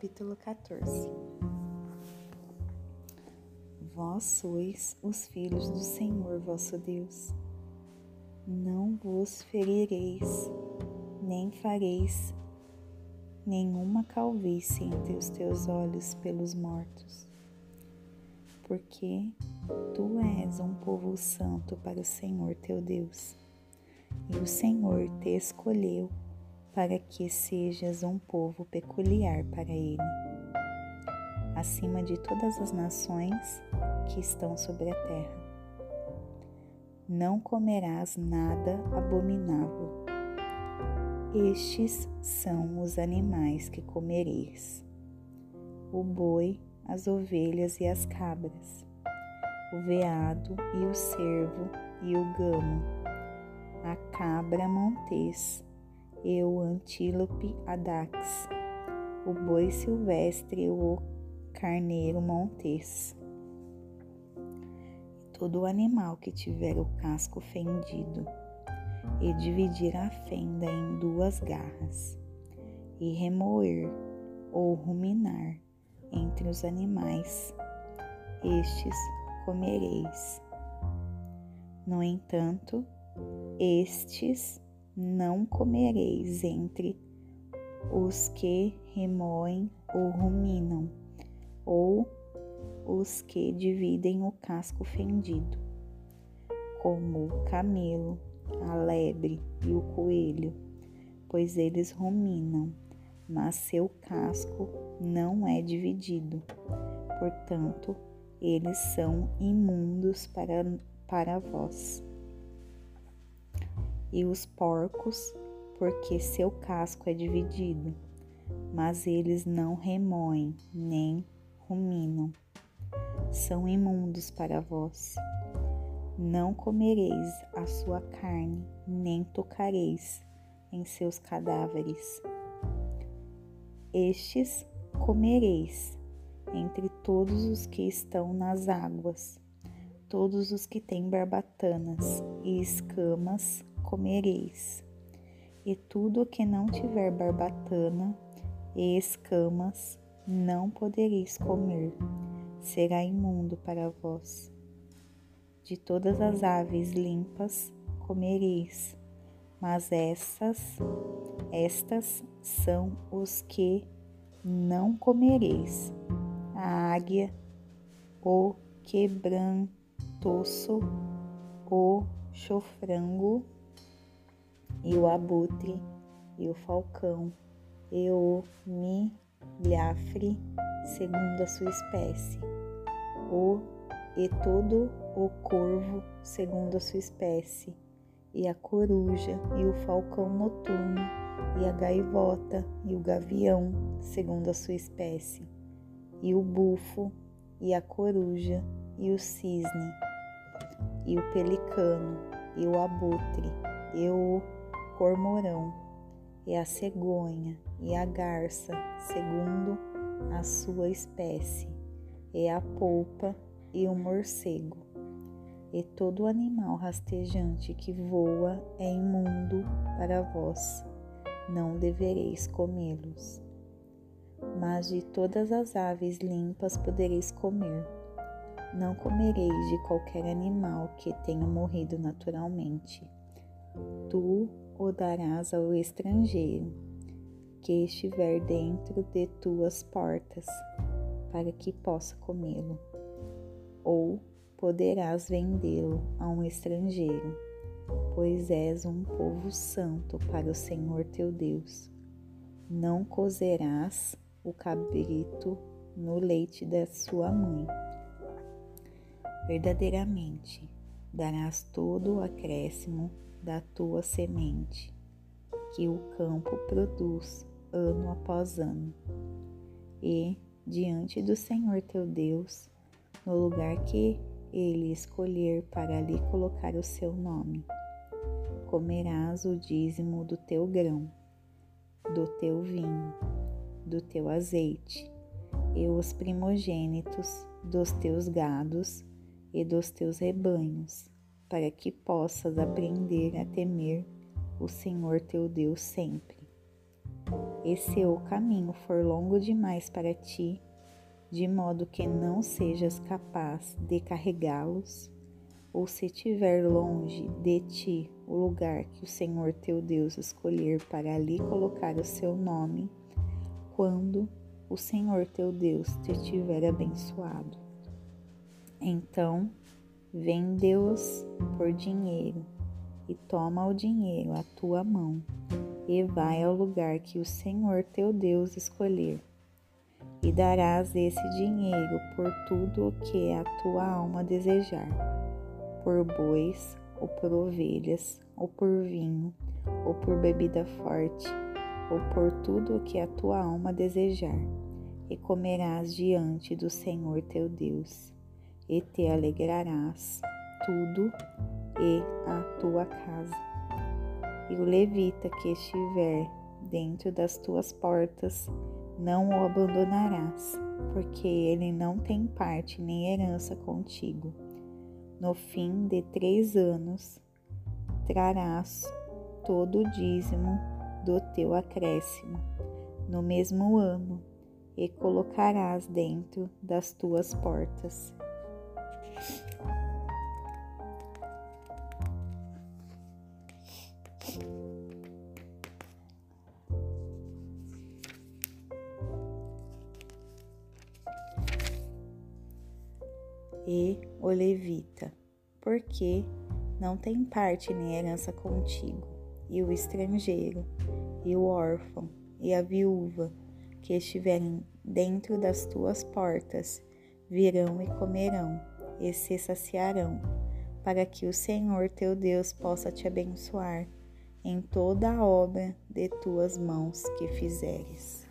Capítulo 14 Vós sois os filhos do Senhor vosso Deus. Não vos ferireis, nem fareis nenhuma calvície entre os teus olhos pelos mortos, porque tu és um povo santo para o Senhor teu Deus, e o Senhor te escolheu para que sejas um povo peculiar para Ele, acima de todas as nações que estão sobre a terra. Não comerás nada abominável. Estes são os animais que comereis: o boi, as ovelhas e as cabras, o veado e o cervo e o gamo, a cabra montês e o antílope adax, o boi silvestre e o carneiro montês. Todo animal que tiver o casco fendido, e dividir a fenda em duas garras, e remoer ou ruminar entre os animais, estes comereis. No entanto, estes não comereis entre os que remoem ou ruminam, ou os que dividem o casco fendido, como o camelo, a lebre e o coelho, pois eles ruminam, mas seu casco não é dividido. Portanto, eles são imundos para, para vós e os porcos, porque seu casco é dividido, mas eles não remoem nem ruminam. São imundos para vós. Não comereis a sua carne, nem tocareis em seus cadáveres. Estes comereis entre todos os que estão nas águas, todos os que têm barbatanas e escamas comereis, e tudo que não tiver barbatana e escamas não podereis comer, será imundo para vós. De todas as aves limpas comereis, mas essas, estas são os que não comereis: a águia, o quebrantoso, o chofrango, e o abutre, e o falcão, e o milhafre, segundo a sua espécie, o e todo o corvo, segundo a sua espécie, e a coruja, e o falcão noturno, e a gaivota, e o gavião, segundo a sua espécie, e o bufo, e a coruja, e o cisne, e o pelicano, e o abutre, e o cormorão, e a cegonha, e a garça, segundo a sua espécie, e a polpa, e o morcego. E todo animal rastejante que voa é imundo para vós, não devereis comê-los. Mas de todas as aves limpas podereis comer. Não comereis de qualquer animal que tenha morrido naturalmente. Tu o darás ao estrangeiro que estiver dentro de tuas portas, para que possa comê-lo. Ou poderás vendê-lo a um estrangeiro, pois és um povo santo para o Senhor teu Deus. Não cozerás o cabrito no leite da sua mãe. Verdadeiramente darás todo o acréscimo da tua semente, que o campo produz ano após ano. E, diante do Senhor teu Deus, no lugar que ele escolher para ali colocar o seu nome, comerás o dízimo do teu grão, do teu vinho, do teu azeite, e os primogênitos dos teus gados e dos teus rebanhos, para que possas aprender a temer o Senhor teu Deus sempre. e se o caminho for longo demais para ti, de modo que não sejas capaz de carregá-los, ou se estiver longe de ti o lugar que o Senhor teu Deus escolher para ali colocar o seu nome, quando o Senhor teu Deus te tiver abençoado. Então, vende-os por dinheiro e toma o dinheiro à tua mão e vai ao lugar que o Senhor teu Deus escolher. E darás esse dinheiro por tudo o que a tua alma desejar, por bois, ou por ovelhas, ou por vinho, ou por bebida forte, ou por tudo o que a tua alma desejar, e comerás diante do Senhor teu Deus, e te alegrarás tudo e a tua casa e o levita que estiver dentro das tuas portas, não o abandonarás, porque ele não tem parte nem herança contigo. No fim de três anos, trarás todo o dízimo do teu acréscimo, no mesmo ano, e colocarás dentro das tuas portas. E o levita, porque não tem parte nem herança contigo, e o estrangeiro, e o órfão, e a viúva, que estiverem dentro das tuas portas, virão e comerão, e se saciarão, para que o Senhor teu Deus possa te abençoar em toda a obra de tuas mãos que fizeres.